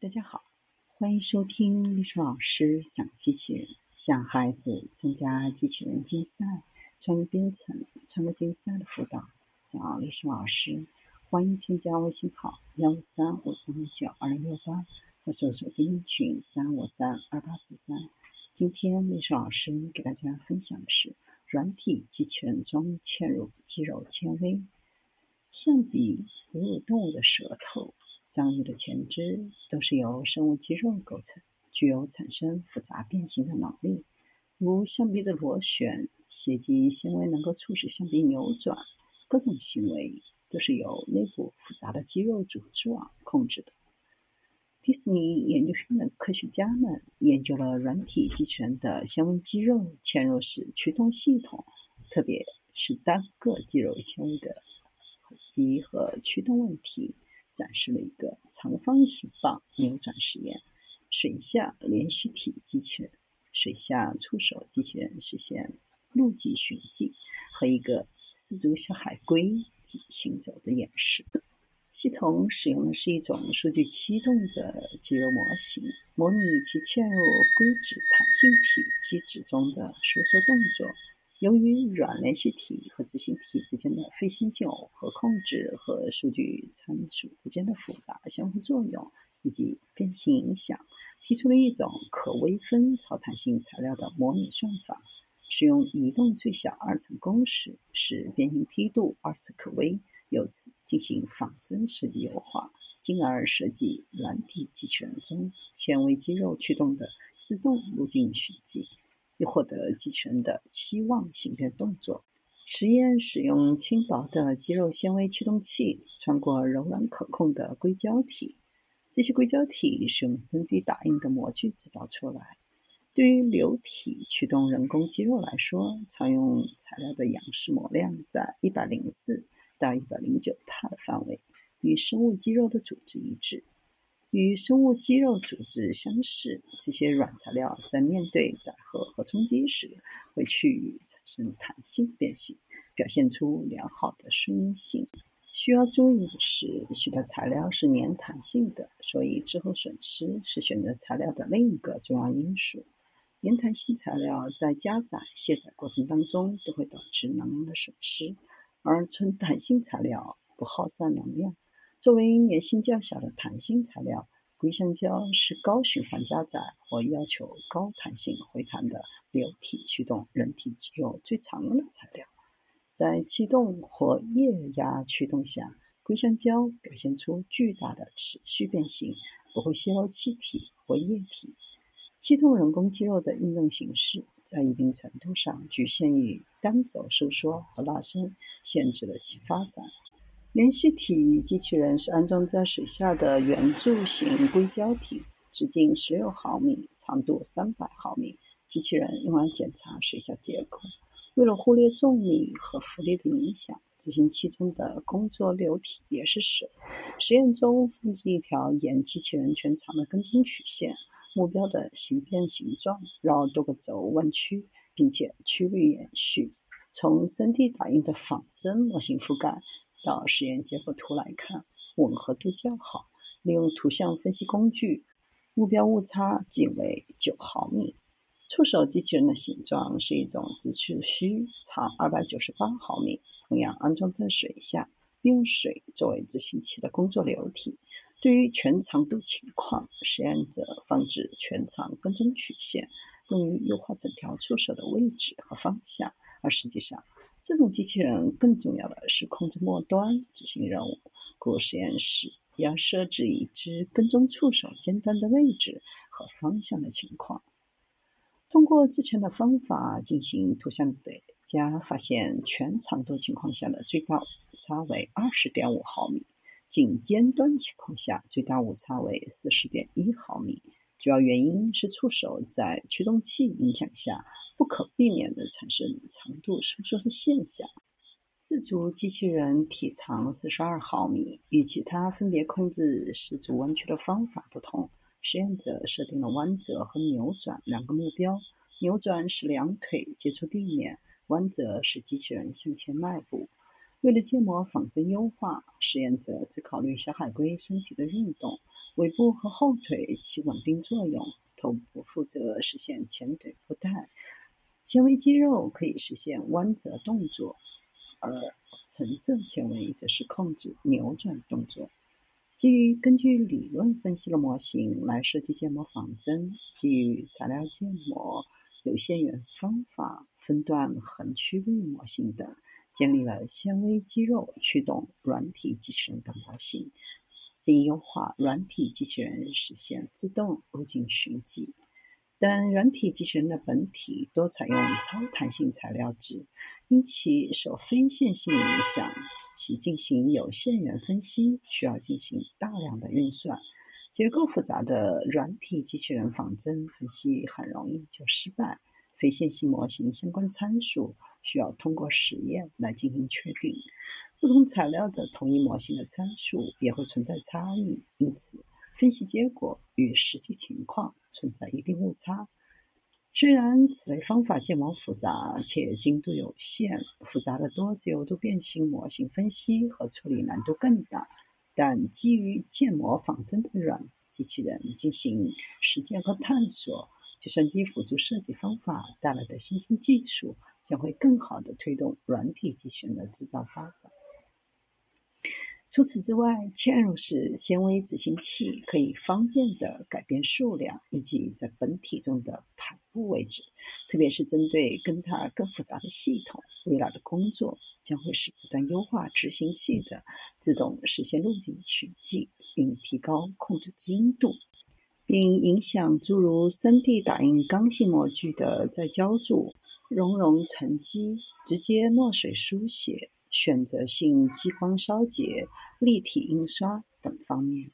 大家好，欢迎收听历史老师讲机器人，向孩子参加机器人竞赛、创意编程、创客竞赛的辅导。找历史老师，欢迎添加微信号幺五三五三五九二零六八，或搜索钉钉群三五三二八四三。今天历史老师给大家分享的是软体机器人中嵌入肌肉纤维。相比哺乳动物的舌头。章鱼的前肢都是由生物肌肉构成，具有产生复杂变形的能力。如象鼻的螺旋、斜肌纤维能够促使象鼻扭转，各种行为都是由内部复杂的肌肉组织网控制的。迪士尼研究院的科学家们研究了软体机器人的纤维肌肉嵌入式驱动系统，特别是单个肌肉纤维的肌和驱动问题。展示了一个长方形棒扭转实验：水下连续体机器人、水下触手机器人实现陆基寻迹和一个四足小海龟及行走的演示。系统使用的是一种数据驱动的肌肉模型，模拟其嵌入硅脂弹性体机制中的收缩动作。由于软连续体和执行体之间的非线性耦合控制和数据参数之间的复杂相互作用以及变形影响，提出了一种可微分超弹性材料的模拟算法。使用移动最小二层公式，使变形梯度二次可微，由此进行仿真设计优化，进而设计软体机器人中纤维肌肉驱动的自动路径寻迹。以获得机器人的期望形变动作。实验使用轻薄的肌肉纤维驱动器穿过柔软可控的硅胶体，这些硅胶体是用 3D 打印的模具制造出来。对于流体驱动人工肌肉来说，常用材料的仰视模量在104到109帕的范围，与生物肌肉的组织一致。与生物肌肉组织相似，这些软材料在面对载荷和冲击时，会趋于产生弹性变形，表现出良好的顺应性。需要注意的是，许多材料是粘弹性的，所以滞后损失是选择材料的另一个重要因素。粘弹性材料在加载、卸载过程当中都会导致能量的损失，而纯弹性材料不耗散能量。作为粘性较小的弹性材料，硅橡胶是高循环加载或要求高弹性回弹的流体驱动人体肌肉最常用的材料。在气动或液压驱动下，硅橡胶表现出巨大的持续变形，不会泄露气体或液体。气动人工肌肉的运动形式在一定程度上局限于单轴收缩和拉伸，限制了其发展。连续体机器人是安装在水下的圆柱形硅胶体，直径十六毫米，长度三百毫米。机器人用来检查水下结构。为了忽略重力和浮力的影响，执行器中的工作流体也是水。实验中放置一条沿机器人全长的跟踪曲线，目标的形变形状绕多个轴弯曲，并且曲率延续。从 3D 打印的仿真模型覆盖。到实验结果图来看，吻合度较好。利用图像分析工具，目标误差仅为九毫米。触手机器人的形状是一种直触须，长二百九十八毫米，同样安装在水下，并用水作为执行器的工作流体。对于全长度情况，实验者放置全长跟踪曲线，用于优化整条触手的位置和方向。而实际上，这种机器人更重要的是控制末端执行任务，故实验室要设置一只跟踪触手尖端的位置和方向的情况。通过之前的方法进行图像叠加，发现全长度情况下的最大误差为二十点五毫米，仅尖端情况下最大误差为四十点一毫米。主要原因是触手在驱动器影响下。不可避免地产生长度收缩的现象。四足机器人体长四十二毫米，与其他分别控制四足弯曲的方法不同。实验者设定了弯折和扭转两个目标：扭转使两腿接触地面，弯折使机器人向前迈步。为了建模仿真优化，实验者只考虑小海龟身体的运动，尾部和后腿起稳定作用，头部负责实现前腿步带。纤维肌肉可以实现弯折动作，而橙色纤维则是控制扭转动作。基于根据理论分析的模型来设计建模仿真，基于材料建模、有限元方法、分段横曲率模型等，建立了纤维肌肉驱动软体机器人的模型。并优化软体机器人实现自动路径寻迹。但软体机器人的本体多采用超弹性材料质，因其受非线性影响，其进行有限元分析需要进行大量的运算。结构复杂的软体机器人仿真分析很容易就失败。非线性模型相关参数需要通过实验来进行确定。不同材料的同一模型的参数也会存在差异，因此分析结果与实际情况存在一定误差。虽然此类方法建模复杂且精度有限，复杂的多自由度变形模型分析和处理难度更大，但基于建模仿真的软机器人进行实践和探索，计算机辅助设计方法带来的新兴技术将会更好地推动软体机器人的制造发展。除此之外，嵌入式纤维执行器可以方便地改变数量以及在本体中的排布位置，特别是针对跟它更复杂的系统。未来的工作将会是不断优化执行器的自动实现路径寻迹，并提高控制精度，并影响诸如 3D 打印刚性模具的再浇铸、熔融沉积、直接墨水书写。选择性激光烧结、立体印刷等方面。